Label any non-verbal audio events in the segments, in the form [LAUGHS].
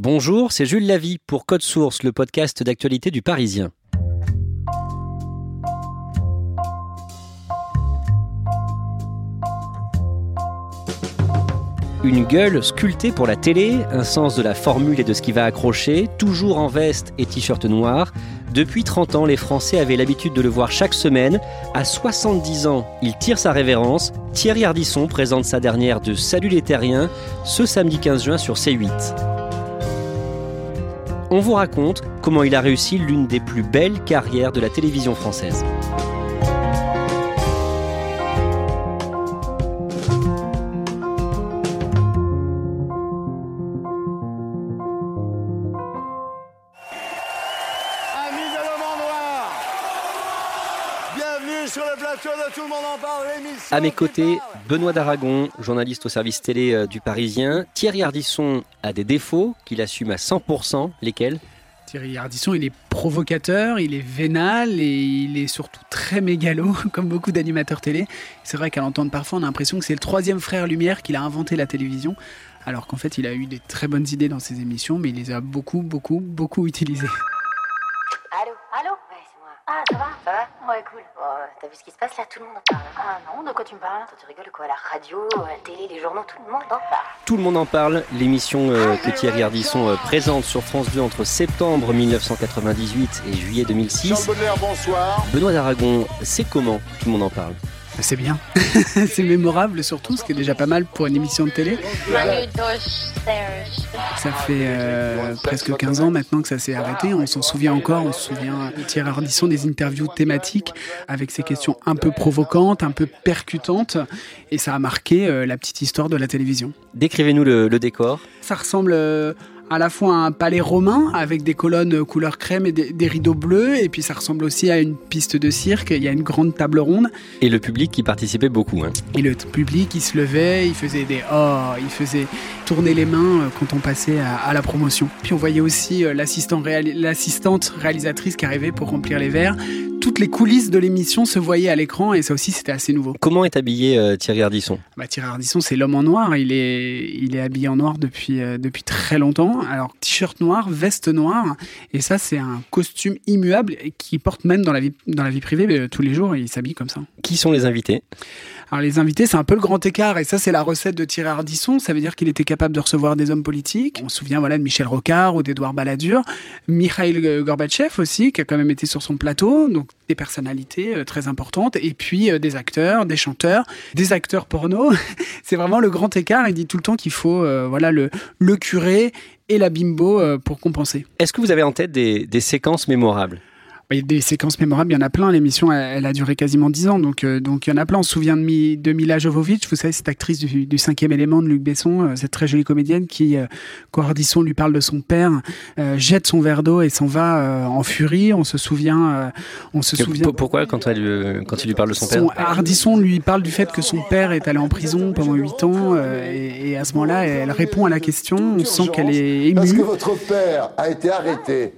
Bonjour, c'est Jules Lavie pour Code Source, le podcast d'actualité du Parisien. Une gueule sculptée pour la télé, un sens de la formule et de ce qui va accrocher, toujours en veste et t-shirt noir. Depuis 30 ans, les Français avaient l'habitude de le voir chaque semaine. À 70 ans, il tire sa révérence. Thierry Ardisson présente sa dernière de Salut les Terriens ce samedi 15 juin sur C8 on vous raconte comment il a réussi l'une des plus belles carrières de la télévision française. À mes côtés. Benoît Daragon, journaliste au service télé euh, du Parisien. Thierry Ardisson a des défauts qu'il assume à 100%. Lesquels? Thierry Ardisson, il est provocateur, il est vénal et il est surtout très mégalo, [LAUGHS] comme beaucoup d'animateurs télé. C'est vrai qu'à l'entendre parfois, on a l'impression que c'est le troisième frère Lumière qu'il a inventé la télévision, alors qu'en fait, il a eu des très bonnes idées dans ses émissions, mais il les a beaucoup, beaucoup, beaucoup utilisées. Allô? Allô? Ouais, c'est moi. Ah, ça va Ouais, cool. Bon, euh, T'as vu ce qui se passe là? Tout le monde en parle. Ah non, de quoi tu me parles? Attends, tu rigoles quoi? La radio, euh, la télé, les journaux, tout le monde en parle. Tout le monde en parle, l'émission euh, que Thierry Ardisson euh, présente sur France 2 entre septembre 1998 et juillet 2006. Charles Baudelaire, bonsoir. Benoît Daragon, c'est comment? Tout le monde en parle. C'est bien. [LAUGHS] c'est mémorable surtout, ce qui est déjà pas mal pour une émission de télé. Ça fait euh, presque 15 ans maintenant que ça s'est arrêté. On s'en souvient encore. On se souvient de Thierry Ardisson des interviews thématiques avec ses questions un peu provocantes, un peu percutantes. Et ça a marqué euh, la petite histoire de la télévision. Décrivez-nous le, le décor. Ça ressemble euh, à la fois un palais romain avec des colonnes couleur crème et des, des rideaux bleus. Et puis ça ressemble aussi à une piste de cirque. Il y a une grande table ronde. Et le public qui participait beaucoup. hein. Et le public, il se levait, il faisait des oh, il faisait tourner les mains euh, quand on passait à, à la promotion. Puis on voyait aussi euh, l'assistante réalisatrice qui arrivait pour remplir les verres. Toutes les coulisses de l'émission se voyaient à l'écran et ça aussi c'était assez nouveau. Comment est habillé euh, Thierry Ardisson? Bah, Thierry Ardisson, c'est l'homme en noir. Il est, il est habillé en noir depuis, euh, depuis très longtemps. Alors, t-shirt noir, veste noire. Et ça, c'est un costume immuable et qui porte même dans la vie, dans la vie privée. mais, tous les jours, il s'habille comme ça. Qui sont les invités? Alors les invités, c'est un peu le grand écart, et ça c'est la recette de Thierry Ardisson. Ça veut dire qu'il était capable de recevoir des hommes politiques. On se souvient voilà de Michel Rocard ou d'Edouard Balladur, Mikhail Gorbatchev aussi, qui a quand même été sur son plateau, donc des personnalités euh, très importantes, et puis euh, des acteurs, des chanteurs, des acteurs porno. [LAUGHS] c'est vraiment le grand écart. Il dit tout le temps qu'il faut euh, voilà le le curé et la bimbo pour compenser. Est-ce que vous avez en tête des séquences mémorables? Bah, Il y a des séquences mémorables, il y en a plein. L'émission, elle, elle a duré quasiment 10 ans, donc, euh, donc il y en a plein. On se souvient de, Mi- de Mila Jovovich, vous savez, cette actrice du, du cinquième élément de Luc Besson, euh, cette très jolie comédienne qui, euh, quand Ardisson lui parle de son père, euh, jette son verre d'eau et s'en va euh, en furie. On se souvient, euh, on se Que- souvient. pour- Pourquoi quand, elle, euh, quand il lui parle de son père? Son- Ardisson lui parle du fait que son père est allé en prison pendant 8 ans euh, et, et à ce moment-là, elle répond à la question. On sent qu'elle est Parce que émue votre père a été arrêté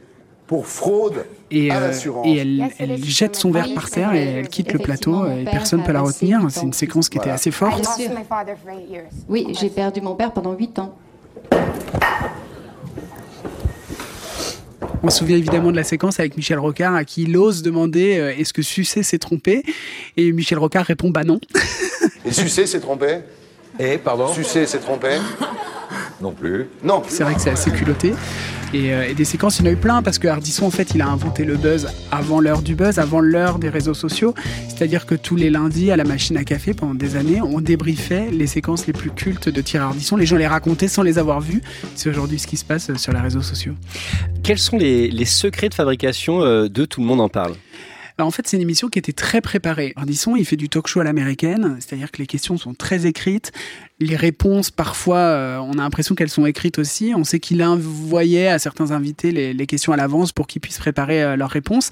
pour fraude et, à euh, l'assurance. et elle, elle jette son verre par terre et elle quitte le plateau et personne ne peut la retenir. C'est une séquence qui était assez forte. Oui, j'ai perdu mon père pendant 8 ans. On se souvient évidemment de la séquence avec Michel Rocard à qui il ose demander euh, est-ce que Sucé s'est trompé? Et Michel Rocard répond bah non. [LAUGHS] Et Sucé s'est trompé? Et pardon? Sucé s'est trompé? Non plus. Non. C'est vrai que c'est assez culotté. Et, euh, et des séquences, il y en a eu plein parce que en fait, il a inventé le buzz avant l'heure du buzz, avant l'heure des réseaux sociaux. C'est-à-dire que tous les lundis, à la machine à café, pendant des années, on débriefait les séquences les plus cultes de Thierry Ardisson. Les gens les racontaient sans les avoir vues. C'est aujourd'hui ce qui se passe euh, sur les réseaux sociaux. Quels sont les, les secrets de fabrication euh, de Tout le monde en parle? Bah, en fait, c'est une émission qui était très préparée. Ardisson, il fait du talk show à l'américaine, c'est-à-dire que les questions sont très écrites. Les réponses, parfois, euh, on a l'impression qu'elles sont écrites aussi. On sait qu'il envoyait à certains invités les, les questions à l'avance pour qu'ils puissent préparer euh, leurs réponses.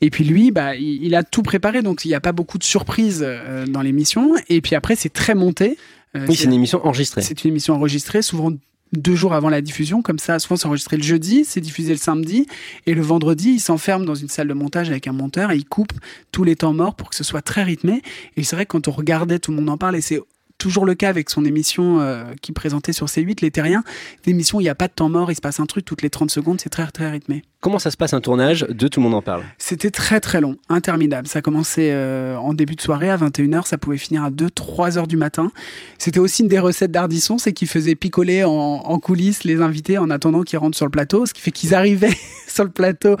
Et puis lui, bah, il, il a tout préparé, donc il n'y a pas beaucoup de surprises euh, dans l'émission. Et puis après, c'est très monté. Oui, c'est une émission enregistrée. c'est une émission enregistrée, souvent deux jours avant la diffusion, comme ça, souvent c'est enregistré le jeudi, c'est diffusé le samedi, et le vendredi, il s'enferme dans une salle de montage avec un monteur et il coupe tous les temps morts pour que ce soit très rythmé. Et c'est vrai que quand on regardait, tout le monde en parle, et c'est toujours le cas avec son émission euh, qui présentait sur C8, Les Terriens. L'émission, il n'y a pas de temps mort, il se passe un truc toutes les 30 secondes, c'est très très rythmé. Comment ça se passe un tournage de Tout le monde en parle? C'était très très long, interminable. Ça commençait euh, en début de soirée à 21h, ça pouvait finir à 2-3 heures du matin. C'était aussi une des recettes d'Ardisson, c'est qu'il faisait picoler en, en coulisses les invités en attendant qu'ils rentrent sur le plateau, ce qui fait qu'ils arrivaient [LAUGHS] sur le plateau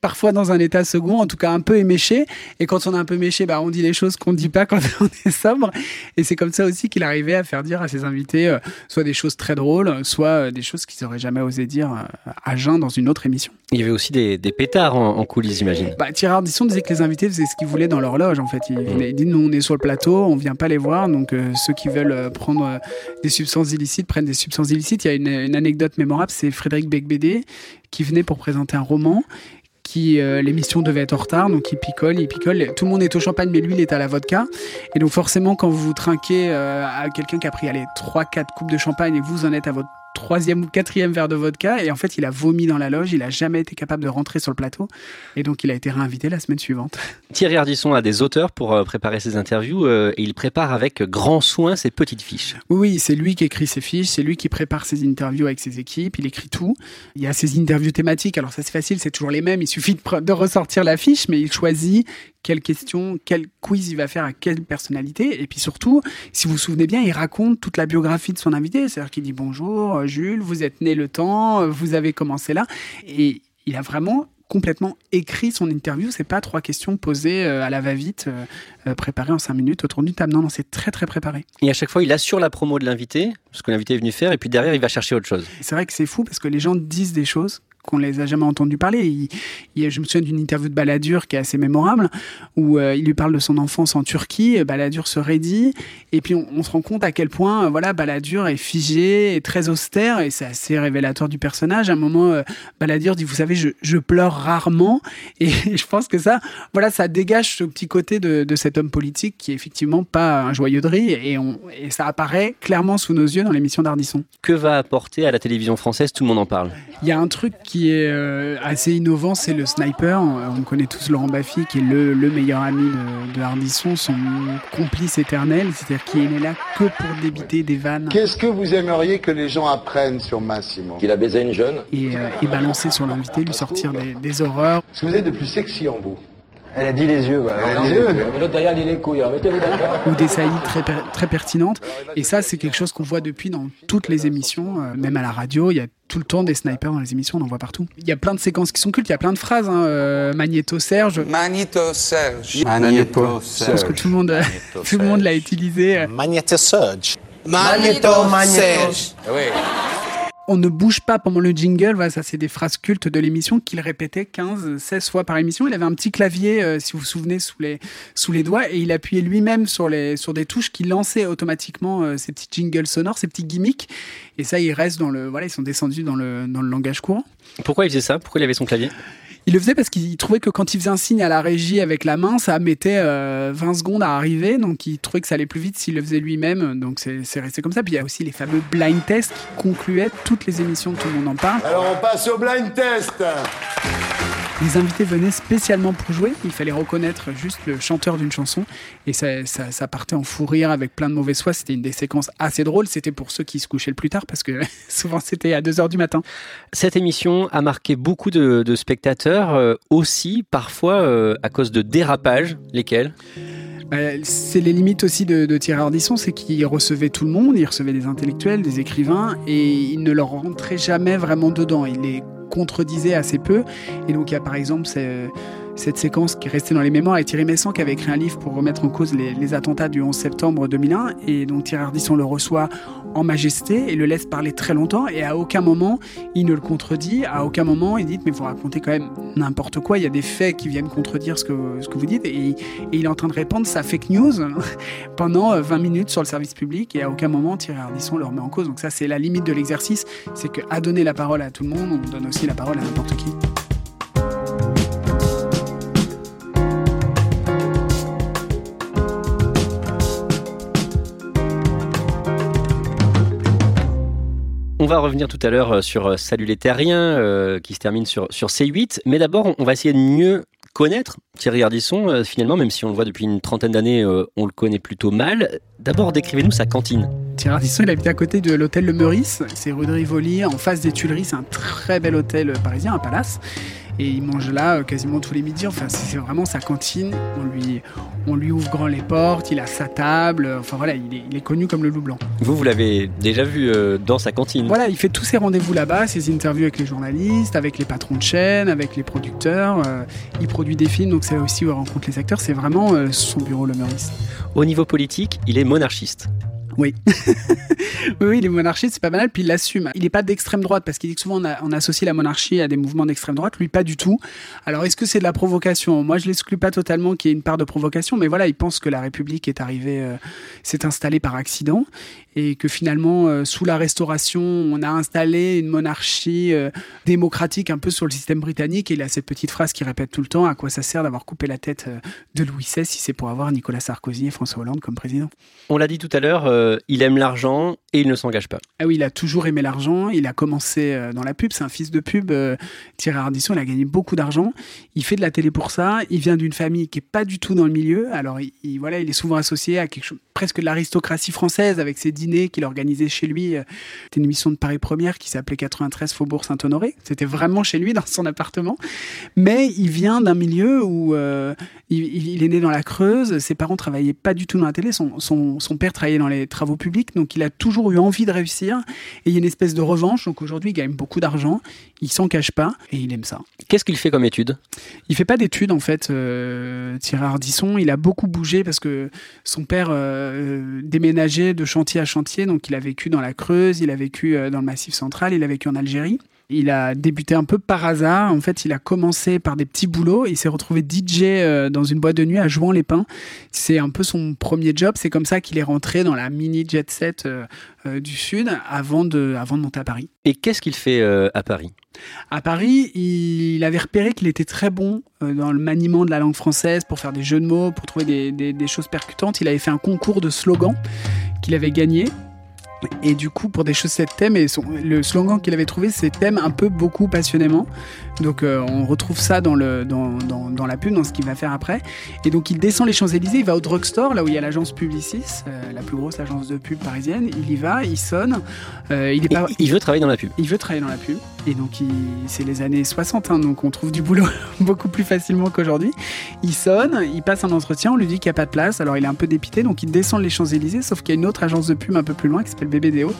parfois dans un état second, en tout cas un peu éméché. Et quand on est un peu méché, bah, on dit les choses qu'on ne dit pas quand [LAUGHS] on est sobre. Et c'est comme ça aussi qu'il arrivait à faire dire à ses invités euh, soit des choses très drôles, soit euh, des choses qu'ils n'auraient jamais osé dire euh, à jeun dans une autre émission. Il y avait aussi des, des pétards en, en coulisses, j'imagine. Bah, Thierry Ardisson disait que les invités faisaient ce qu'ils voulaient dans leur loge, en fait. Il, il dit, nous, on est sur le plateau, on vient pas les voir, donc ceux qui veulent prendre des substances illicites prennent des substances illicites. Il y a une, une anecdote mémorable, c'est Frédéric Becbédé qui venait pour présenter un roman qui euh, l'émission devait être en retard, donc il picole, il picole. Tout le monde est au champagne, mais lui, il est à la vodka. Et donc forcément, quand vous vous trinquez euh, à quelqu'un qui a pris allez trois, quatre coupes de champagne et vous en êtes à votre troisième ou quatrième verre de vodka, et en fait, il a vomi dans la loge. Il a jamais été capable de rentrer sur le plateau, et donc il a été réinvité la semaine suivante. [LAUGHS] Thierry Ardisson a des auteurs pour euh, préparer ses interviews euh, et il prépare avec grand soin ses petites fiches. Oui, oui, c'est lui qui écrit ses fiches, c'est lui qui prépare ses interviews avec ses équipes, il écrit tout. Il y a ses interviews thématiques, alors ça c'est facile, c'est toujours les mêmes, il suffit de, de ressortir la fiche, mais il choisit quelle question, quel quiz il va faire à quelle personnalité. Et puis surtout, si vous vous souvenez bien, il raconte toute la biographie de son invité, c'est-à-dire qu'il dit bonjour euh, Jules, vous êtes né le temps, euh, vous avez commencé là, et il a vraiment complètement écrit son interview. C'est pas trois questions posées euh, à la va-vite, préparées en cinq minutes autour d'une table. Non, non, c'est très très préparé. Et à chaque fois, il assure la promo de l'invité, ce que l'invité est venu faire, et puis derrière, il va chercher autre chose. C'est vrai que c'est fou parce que les gens disent des choses qu'on les a jamais entendu parler. Il- il- je me souviens d'une interview de Balladur qui est assez mémorable, où euh, il lui parle de son enfance en Turquie, Balladur se raidit, et puis on, on se rend compte à quel point euh, voilà Balladur est figé, est très austère, et c'est assez révélateur du personnage. À un moment, euh, Balladur dit, vous savez, je, je pleure rarement, [LAUGHS] et je pense que ça, voilà, ça dégage ce petit côté de, de cet homme politique qui est effectivement pas un joyeux de rire, et, on, et ça apparaît clairement sous nos yeux dans l'émission d'Ardisson. Que va apporter à la télévision française? Tout le monde en parle. Il y a un truc qui est euh, assez innovant, c'est le sniper. On connaît tous Laurent Baffy, qui est le, le meilleur ami de, de Hardisson, son complice éternel, c'est-à-dire qu'il est là que pour débiter des vannes Qu'est-ce que vous aimeriez que les gens apprennent sur Massimo Qu'il a baisé une jeune et, euh, et balancer sur l'invité, lui sortir des, des horreurs. Ce que vous êtes de plus sexy en vous Elle a dit les yeux, voilà. Elle a dit les yeux. L'autre derrière, est les couilles. D'accord. ou des saillies très, per- très pertinentes. Et ça, c'est quelque chose qu'on voit depuis dans toutes les émissions, euh, même à la radio. Il y a tout le temps des snipers dans les émissions, on en voit partout. Il y a plein de séquences qui sont cultes, il y a plein de phrases. Hein, euh, Magnéto Serge, Magneto Serge. Magneto. je pense que tout le monde, tout le monde l'a utilisé. Magneto Serge. Magneto Serge. On ne bouge pas pendant le jingle, voilà, ça c'est des phrases cultes de l'émission qu'il répétait 15, 16 fois par émission. Il avait un petit clavier, euh, si vous vous souvenez, sous les, sous les doigts et il appuyait lui-même sur, sur des touches qui lançaient automatiquement euh, ces petits jingles sonores, ces petits gimmicks. Et ça, ils restent dans le, voilà, ils sont descendus dans le, dans le langage courant. Pourquoi il faisait ça? Pourquoi il avait son clavier? Il le faisait parce qu'il trouvait que quand il faisait un signe à la régie avec la main, ça mettait euh, 20 secondes à arriver. Donc il trouvait que ça allait plus vite s'il le faisait lui-même. Donc c'est resté comme ça. Puis il y a aussi les fameux blind tests qui concluaient toutes les émissions de Tout le monde en parle. Alors on passe au blind test Les invités venaient spécialement pour jouer. Il fallait reconnaître juste le chanteur d'une chanson. Et ça, ça, ça partait en fou rire avec plein de mauvaise foi. C'était une des séquences assez drôles. C'était pour ceux qui se couchaient le plus tard parce que [LAUGHS] souvent c'était à 2h du matin. Cette émission a marqué beaucoup de, de spectateurs, euh, aussi parfois euh, à cause de dérapages, lesquels? Euh, c'est les limites aussi de, de Thierry Ardisson, c'est qu'il recevait tout le monde, il recevait des intellectuels, des écrivains, et il ne leur rentrait jamais vraiment dedans. Il les contredisait assez peu. Et donc il y a par exemple ces- cette séquence qui est restée dans les mémoires avec Thierry Messant qui avait écrit un livre pour remettre en cause les, attentats du 11 septembre 2001. Et donc Thierry Ardisson le reçoit en majesté et le laisse parler très longtemps. Et à aucun moment il ne le contredit, à aucun moment il dit mais vous racontez quand même n'importe quoi. Il y a des faits qui viennent contredire ce que, ce que vous dites. Et, et il est en train de répandre sa fake news [LAUGHS] pendant euh, 20 minutes sur le service public et à aucun moment Thierry Ardisson le remet en cause. Donc ça c'est la limite de l'exercice, c'est qu'à donner la parole à tout le monde, on donne aussi la parole à n'importe qui. Va revenir tout à l'heure euh, sur euh, Salut les Terriens, euh, qui se termine sur, sur C8. Mais d'abord, on- on va essayer de mieux connaître Thierry Ardisson, finalement, même si on le voit depuis une trentaine d'années, on le connaît plutôt mal. D'abord, décrivez-nous sa cantine. Thierry Ardisson, il habite à côté de l'hôtel Le Meurice. C'est rue de Rivoli, en face des Tuileries. C'est un très bel hôtel parisien, un palace. Et il mange là euh, quasiment tous les midis. Enfin, c'est vraiment sa cantine. On lui, on lui ouvre grand les portes, il a sa table. Enfin voilà, il est, il est connu comme le loup blanc. Vous, vous l'avez déjà vu euh, dans sa cantine Voilà, il fait tous ses rendez-vous là-bas, ses interviews avec les journalistes, avec les patrons de chaîne, avec les producteurs. Euh, il produit des films, donc c'est aussi où il rencontre les acteurs. C'est vraiment euh, son bureau, le Meurice. Au niveau politique, il est monarchiste. [LAUGHS] Oui. oui, oui, il est monarchiste, c'est pas banal, puis il l'assume. Il n'est pas d'extrême droite, parce qu'il dit que souvent on associe la monarchie à des mouvements d'extrême droite, lui pas du tout. Alors est-ce que c'est de la provocation? Moi je l'exclus pas totalement qu'il y ait une part de provocation, mais voilà, il pense que la République est arrivée, euh, s'est installée par accident, et que finalement, euh, sous la Restauration, on a installé une monarchie euh, démocratique un peu sur le système britannique, et il a cette petite phrase qu'il répète tout le temps, à quoi ça sert d'avoir coupé la tête euh, de Louis XVI si c'est pour avoir Nicolas Sarkozy et François Hollande comme président? On l'a dit tout à l'heure, euh, il aime l'argent et il ne s'engage pas. Ah oui, il a toujours aimé l'argent. Il a commencé dans la pub. C'est un fils de pub. Thierry Ardisson, il a gagné beaucoup d'argent. Il fait de la télé pour ça. Il vient d'une famille qui est pas du tout dans le milieu. Alors, il, il- voilà, il est souvent associé à quelque chose presque de l'aristocratie française avec ses dîners qu'il organisait chez lui. Euh, C'était une émission de Paris Première qui s'appelait 93 Faubourg Saint-Honoré. C'était vraiment chez lui dans son appartement. Mais il vient d'un milieu où euh, il, il- il est né dans la Creuse. Ses parents travaillaient pas du tout dans la télé. Son, son, son père travaillait dans les travaux publics. Donc, il a toujours eu envie de réussir. Et il y a une espèce de revanche. Donc, aujourd'hui, il gagne beaucoup d'argent. Il s'en cache pas et il aime ça. Qu'est-ce qu'il fait comme étude? Il fait pas d'études en fait, euh, Thierry Ardisson. Il a beaucoup bougé parce que son père euh, déménageait de chantier à chantier. Donc il a vécu dans la Creuse, il a vécu euh, dans le Massif central, il a vécu en Algérie. Il a débuté un peu par hasard. En fait, il a commencé par des petits boulots. Il s'est retrouvé DJ euh, dans une boîte de nuit à Jouan-les-Pins. C'est un peu son premier job. C'est comme ça qu'il est rentré dans la mini jet set euh, du Sud avant de, avant de monter à Paris. Et qu'est-ce qu'il fait à Paris? À Paris, il avait repéré qu'il était très bon dans le maniement de la langue française pour faire des jeux de mots, pour trouver des, des- des choses percutantes. Il avait fait un concours de slogans qu'il avait gagné. Et du coup, pour des de thème, et le slogan qu'il avait trouvé, c'est thème un peu beaucoup passionnément. Donc, euh, on retrouve ça dans, le, dans, dans, dans la pub, dans ce qu'il va faire après. Et donc, il descend les Champs-Élysées, il va au drugstore, là où il y a l'agence Publicis, euh, la plus grosse agence de pub parisienne. Il y va, il sonne. Euh, il est Et pas, Il veut travailler dans la pub. il veut travailler dans la pub. Et donc, il- c'est les années 60, hein, donc on trouve du boulot [LAUGHS] beaucoup plus facilement qu'aujourd'hui. Il sonne, il passe un entretien, on lui dit qu'il n'y a pas de place. Alors, il est un peu dépité, donc il descend les Champs-Élysées, sauf qu'il y a une autre agence de pub un peu plus loin qui s'appelle BBDO.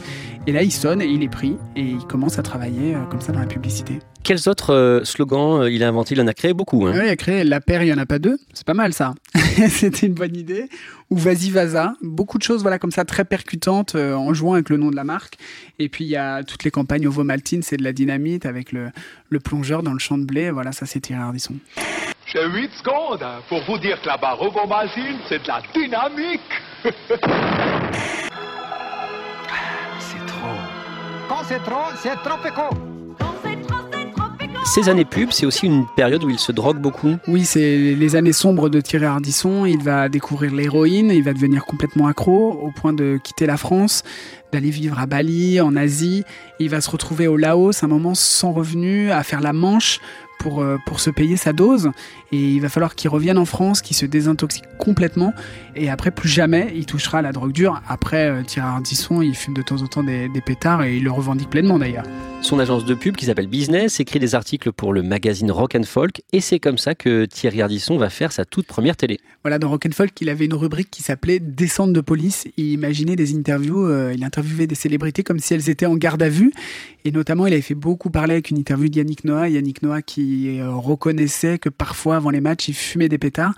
Et là, il sonne et il est pris. Et il commence à travailler comme ça dans la publicité. Quels autres euh, slogans euh, il a inventé? Il en a créé beaucoup. hein. Ouais, il a créé La paire, il n'y en a pas deux. C'est pas mal, ça. [LAUGHS] C'était une bonne idée. Ou Vas-y, Vaza. Beaucoup de choses, voilà, comme ça, très percutantes, euh, en jouant avec le nom de la marque. Et puis, il y a toutes les campagnes au Vomaltine, c'est de la dynamite, avec le, le plongeur dans le champ de blé. Voilà, ça, c'est Thierry Ardisson. J'ai 8 secondes pour vous dire que la barre au Bombazine, c'est de la dynamique. [LAUGHS] C'est trop. Quand c'est trop, c'est trop éco. Ces années pub, c'est aussi une période où il se drogue beaucoup. Oui, c'est les années sombres de Thierry Ardisson. Il va découvrir l'héroïne, il va devenir complètement accro au point de quitter la France, d'aller vivre à Bali, en Asie. Il va se retrouver au Laos, un moment sans revenu, à faire la manche pour, euh, pour se payer sa dose. Et il va falloir qu'il revienne en France, qu'il se désintoxique complètement. Et après, plus jamais, il touchera à la drogue dure. Après, euh, Thierry Ardisson, il fume de temps en temps des, des pétards et il le revendique pleinement d'ailleurs. Son agence de pub, qui s'appelle Business, écrit des articles pour le magazine Rock and Folk. Et c'est comme ça que Thierry Ardisson va faire sa toute première télé. Voilà, dans Rock'n'Folk, il avait une rubrique qui s'appelait Descente de police. Il imaginait des interviews, euh, il interviewait des célébrités comme si elles étaient en garde à vue. Et notamment, il avait fait beaucoup parler avec une interview d'Yannick Noah. Yannick Noah qui euh, reconnaissait que parfois, avant les matchs, il fumait des pétards.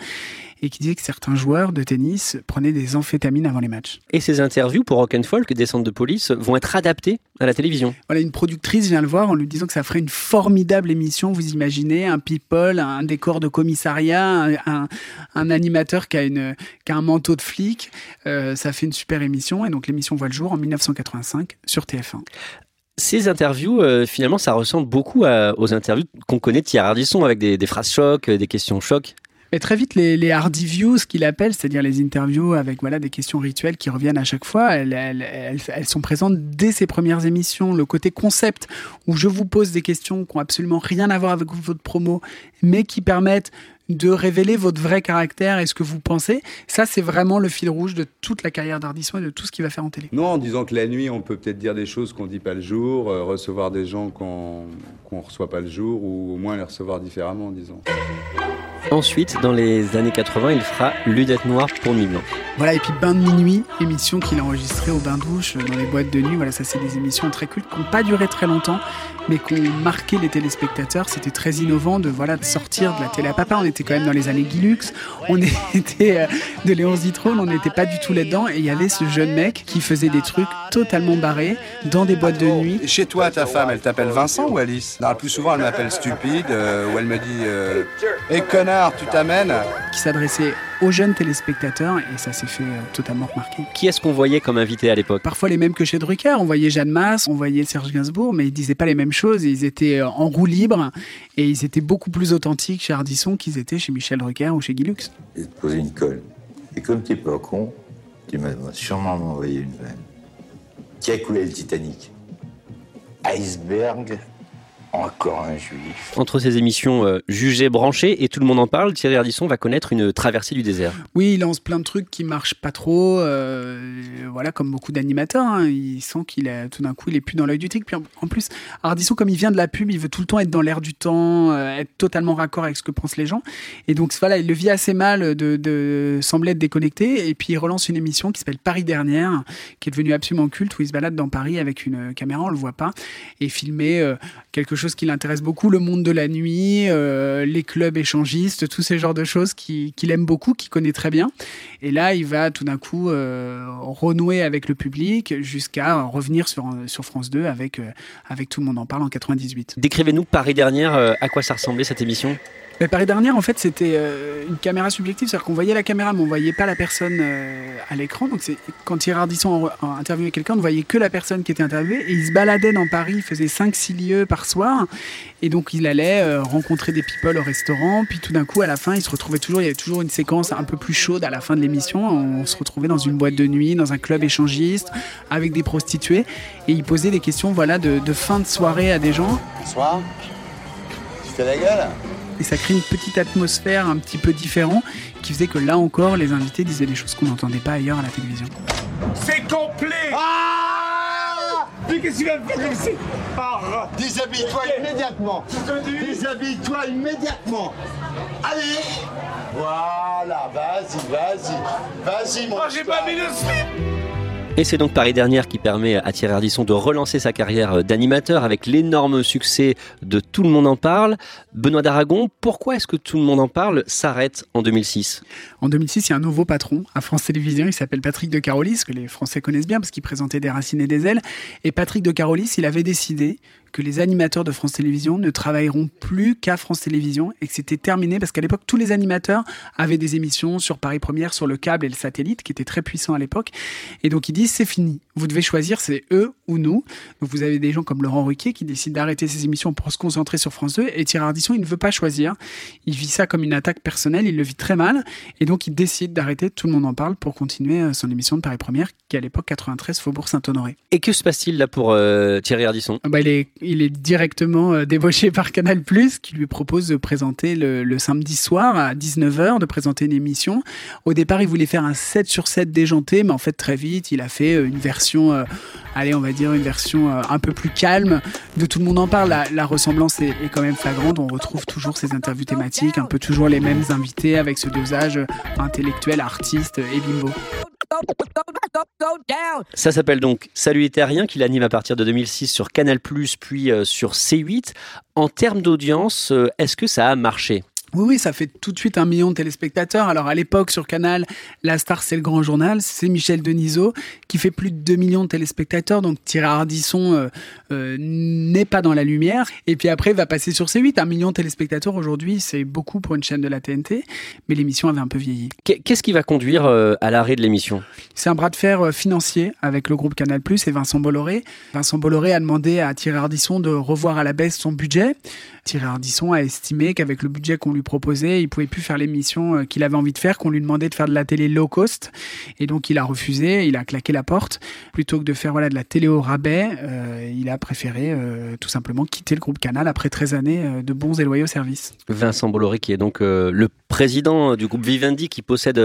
Et qui disait que certains joueurs de tennis prenaient des amphétamines avant les matchs. Et ces interviews pour Rock and Folk, des centres de police, vont être adaptées à la télévision. Voilà, une productrice vient le voir en lui disant que ça ferait une formidable émission. Vous imaginez un people, un décor de commissariat, un, un- un animateur qui a, une, qui a un manteau de flic. Euh, ça fait une super émission. Et donc l'émission voit le jour en 1985 sur TF1. Ces interviews, euh, finalement, ça ressemble beaucoup aux interviews qu'on connaît de Thierry Ardisson, avec des, des phrases chocs, euh, des questions chocs. Mais très vite, les, les hardy views, ce qu'il appelle, c'est-à-dire les interviews avec voilà des questions rituelles qui reviennent à chaque fois, elles, sont présentes dès ses premières émissions. Le côté concept, où je vous pose des questions qui ont absolument rien à voir avec votre promo, mais qui permettent de révéler votre vrai caractère et ce que vous pensez. Ça, c'est vraiment le fil rouge de toute la carrière d'Ardisson et de tout ce qu'il va faire en télé. Non, en disant que la nuit, on peut peut-être dire des choses qu'on dit pas le jour, euh, recevoir des gens qu'on qu'on reçoit pas le jour, ou au moins les recevoir différemment, disons. Ensuite, dans les années 80, il fera Lunettes Noires pour Nuit Blanche. Voilà, et puis Bain de minuit, émission qu'il a enregistrée au bain-douche, dans les boîtes de nuit. Voilà, ça, c'est des émissions très cultes qui n'ont pas duré très longtemps, mais qui ont marqué les téléspectateurs. C'était très innovant de, voilà, de sortir de la télé à papa. On était quand même dans les années Guilux, on [LAUGHS] était euh, de Léon Zitrone, on n'était pas du tout là-dedans. Et il y avait ce jeune mec qui faisait des trucs totalement barrés dans des boîtes de nuit. Chez toi, ta femme, elle t'appelle Vincent ou Alice? Non, le plus souvent, elle m'appelle stupide, euh, ou elle me dit euh, Hé connard, tu t'amènes qui s'adressait aux jeunes téléspectateurs et ça s'est fait euh, totalement remarquer. Qui est-ce qu'on voyait comme invité à l'époque? Parfois les mêmes que chez Drucker. On voyait Jeanne Masse, on voyait Serge Gainsbourg, mais ils disaient pas les mêmes choses. Ils étaient euh, en roue libre et ils étaient beaucoup plus authentiques chez Ardisson qu'ils étaient chez Michel Drucker ou chez Guy Lux. Et te poser une colle. Et comme t'es pas con, tu m'as sûrement envoyé une vanne. Qui a coulé le Titanic? Iceberg encore un juif. Entre ces émissions euh, jugées, branchées et tout le monde en parle, Thierry Ardisson va connaître une traversée du désert. Oui, il lance plein de trucs qui marchent pas trop. euh, voilà, comme beaucoup d'animateurs, hein, il sent qu'il est tout d'un coup, il est plus dans l'œil du tigre. Puis en, en plus, Ardisson, comme il vient de la pub, il veut tout le temps être dans l'air du temps, euh, être totalement raccord avec ce que pensent les gens. Et donc voilà, il le vit assez mal de, de sembler être déconnecté. Et puis il relance une émission qui s'appelle Paris dernière, qui est devenue absolument culte, où il se balade dans Paris avec une caméra, on le voit pas, et filmer euh, quelque chose qui l'intéresse beaucoup, le monde de la nuit, euh, les clubs échangistes, tous ces genres de choses qu'il qui aime beaucoup, qu'il connaît très bien. Et là, il va tout d'un coup euh, renouer avec le public jusqu'à revenir sur, France 2 avec, euh, avec Tout le monde en parle en 98. Décrivez-nous Paris dernière, à quoi ça ressemblait cette émission? Mais Paris dernière, en fait, c'était euh, une caméra subjective, c'est-à-dire qu'on voyait la caméra, mais on voyait pas la personne euh, à l'écran. Donc, quand Thierry Ardisson interviewait quelqu'un, on ne voyait que la personne qui était interviewée. Et il se baladait dans Paris, il faisait 5-6 lieux par soir. Et donc, il allait euh, rencontrer des people au restaurant. Puis, tout d'un coup, à la fin, il se retrouvait toujours, il y avait toujours une séquence un peu plus chaude à la fin de l'émission. On se retrouvait dans une boîte de nuit, dans un club échangiste, avec des prostituées. Et il posait des questions, voilà, de, de fin de soirée à des gens. Bonsoir. Tu fais la gueule Et ça crée une petite atmosphère un petit peu différente qui faisait que là encore, les invités disaient des choses qu'on n'entendait pas ailleurs à la télévision. C'est complet. Ah Mais qu'est-ce que tu vas me faire ici Arrête Déshabille-toi immédiatement. Déshabille-toi immédiatement. Allez. Voilà, vas-y, vas-y. Vas-y, mon Oh, j'ai pas mis le slip Et c'est donc Paris dernière qui permet à Thierry Ardisson de relancer sa carrière d'animateur avec l'énorme succès de Tout le monde en parle. Benoît d'Aragon, pourquoi est-ce que Tout le monde en parle s'arrête en 2006 En 2006, il y a un nouveau patron à France Télévisions, il s'appelle Patrick de Carolis, que les Français connaissent bien parce qu'il présentait des racines et des ailes. Et Patrick de Carolis, il avait décidé que les animateurs de France Télévisions ne travailleront plus qu'à France Télévisions et que c'était terminé parce qu'à l'époque, tous les animateurs avaient des émissions sur Paris Première, sur le câble et le satellite, qui étaient très puissants à l'époque. Et donc, ils disent, c'est fini. Vous devez choisir, c'est eux ou nous. Donc, vous avez des gens comme Laurent Ruquier qui décident d'arrêter ses émissions pour se concentrer sur France 2. Et Thierry Ardisson, il ne veut pas choisir. Il vit ça comme une attaque personnelle, il le vit très mal. Et donc, il décide d'arrêter, tout le monde en parle, pour continuer euh, son émission de Paris Première, qui à l'époque 93 Faubourg Saint-Honoré. Et que se passe-t-il là pour euh, Thierry Ardisson? Ah bah, il, est, il est directement euh, débauché par Canal+, qui lui propose de présenter le, le samedi soir à 19h, de présenter une émission. Au départ, il voulait faire un 7 sur 7 déjanté, mais en fait, très vite, il a fait euh, une version, euh, allez, on va dire une version un peu plus calme de Tout le monde en parle. La, la ressemblance est, est quand même flagrante. On retrouve toujours ces interviews thématiques, un peu toujours les mêmes invités avec ce dosage intellectuel, artiste et bimbo. Ça s'appelle donc Salut les terriens qu'il anime à partir de 2006 sur Canal+, puis euh, sur C8. En termes d'audience, euh, est-ce que ça a marché? Oui, oui, ça fait tout de suite un million de téléspectateurs. Alors à l'époque sur Canal, la star c'est le Grand Journal, c'est Michel Denisot qui fait plus de 2 millions de téléspectateurs. Donc Thierry Ardisson euh, euh, n'est pas dans la lumière. Et puis après il va passer sur C8. Un million de téléspectateurs aujourd'hui, c'est beaucoup pour une chaîne de la TNT, mais l'émission avait un peu vieilli. Qu'est- Qu'est-ce qui va conduire euh, à l'arrêt de l'émission? C'est un bras de fer financier avec le groupe Canal+, et Vincent Bolloré. Vincent Bolloré a demandé à Thierry Ardisson de revoir à la baisse son budget. Thierry Ardisson a estimé qu'avec le budget qu'on lui lui proposait. Il pouvait plus faire l'émission euh, qu'il avait envie de faire, qu'on lui demandait de faire de la télé low cost. Et donc il a refusé, il a claqué la porte. Plutôt que de faire voilà de la télé au rabais, euh, il a préféré euh, tout simplement quitter le groupe Canal après 13 années de bons et loyaux services. Vincent Bolloré, qui est donc euh, le président du groupe Vivendi qui possède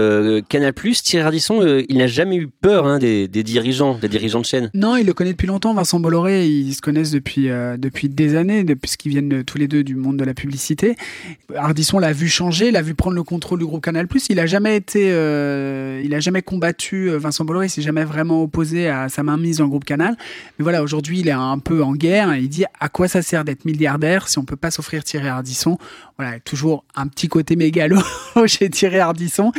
Canal+. Thierry Ardisson, il n'a jamais eu peur hein, des, des dirigeants, des dirigeants de chaîne. Non, il le connaît depuis longtemps, Vincent Bolloré. Ils se connaissent depuis, depuis des années, depuis qu'ils viennent tous les deux du monde de la publicité. Ardisson l'a vu changer, l'a vu prendre le contrôle du groupe Canal+. Il a jamais été, euh, il a jamais combattu euh, Vincent Bolloré. Il s'est jamais vraiment opposé à sa mainmise dans le groupe Canal. Mais voilà, aujourd'hui, il est un peu en guerre. Il dit à quoi ça sert d'être milliardaire si on peut pas s'offrir Thierry Ardisson? Voilà, toujours un petit côté mégalo [LAUGHS] chez Thierry Ardisson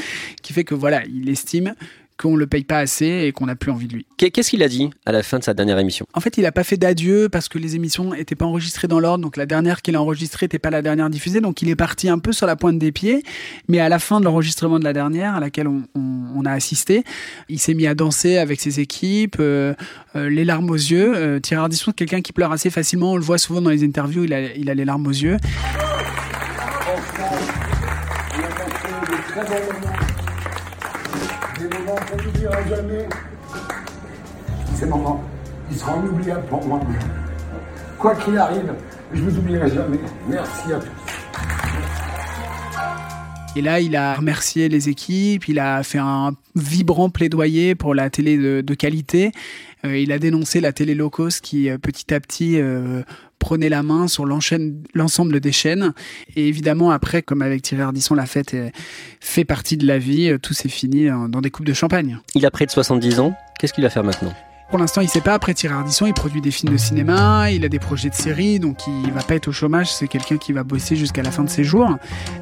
qui fait que voilà, il estime qu'on le paye pas assez et qu'on n'a plus envie de lui. Qu'est- Qu'est-ce qu'il a dit à la fin de sa dernière émission? En fait, il n'a pas fait d'adieu parce que les émissions n'étaient pas enregistrées dans l'ordre. Donc la dernière qu'il a enregistrée n'était pas la dernière diffusée. Donc il est parti un peu sur la pointe des pieds. Mais à la fin de l'enregistrement de la dernière, à laquelle on, on- on a assisté, il s'est mis à danser avec ses équipes, euh, euh, les larmes aux yeux. Euh, Thierry Ardisson, quelqu'un qui pleure assez facilement. On le voit souvent dans les interviews. Il a, il a les larmes aux yeux. Des moments qu'on n'oubliera jamais. Ces moments, ils seront inoubliables pour moi. Quoi qu'il arrive, je vous oublierai jamais. Merci à tous. Et là, il a remercié les équipes, il a fait un vibrant plaidoyer pour la télé de, qualité. Euh, il a dénoncé la télé low cost qui, euh, petit à petit, euh, prenait la main sur l'ensemble des chaînes. Et évidemment, après, comme avec Thierry Ardisson, la fête fait partie de la vie. Tout s'est fini dans des coupes de champagne. Il a près de 70 ans. Qu'est-ce qu'il va faire maintenant? Pour l'instant, il sait pas. Après Thierry Ardisson, il produit des films de cinéma, il a des projets de série, donc il va pas être au chômage. C'est quelqu'un qui va bosser jusqu'à la fin de ses jours.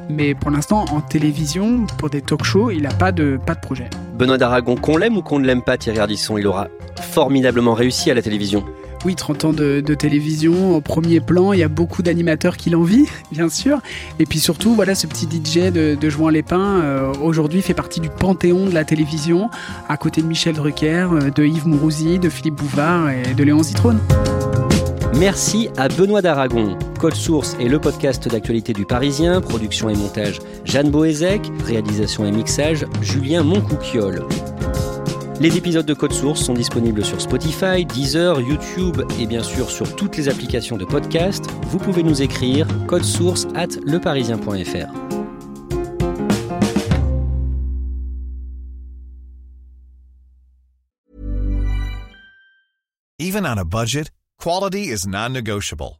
Mais pour l'instant, en télévision, pour des talk-shows, il a pas de pas de projet. Benoît d'Aragon, qu'on l'aime ou qu'on ne l'aime pas, Thierry Ardisson, il aura formidablement réussi à la télévision. Oui, 30 ans de, télévision, au premier plan, il y a beaucoup d'animateurs qui l'envient, [LAUGHS] bien sûr. Et puis surtout, voilà, ce petit DJ de, de Lépin, euh, aujourd'hui, fait partie du panthéon de la télévision, à côté de Michel Drucker, euh, de Yves Mourouzi, de Philippe Bouvard et de Léon Zitrone. Merci à Benoît d'Aragon. Code Source est le podcast d'actualité du Parisien. Production et montage Jeanne Boézek. Réalisation et mixage Julien Moncouquiole. Les épisodes de Code Source sont disponibles sur Spotify, Deezer, YouTube et bien sûr sur toutes les applications de podcast. Vous pouvez nous écrire source at leparisien.fr. Even on a budget, quality is non-negotiable.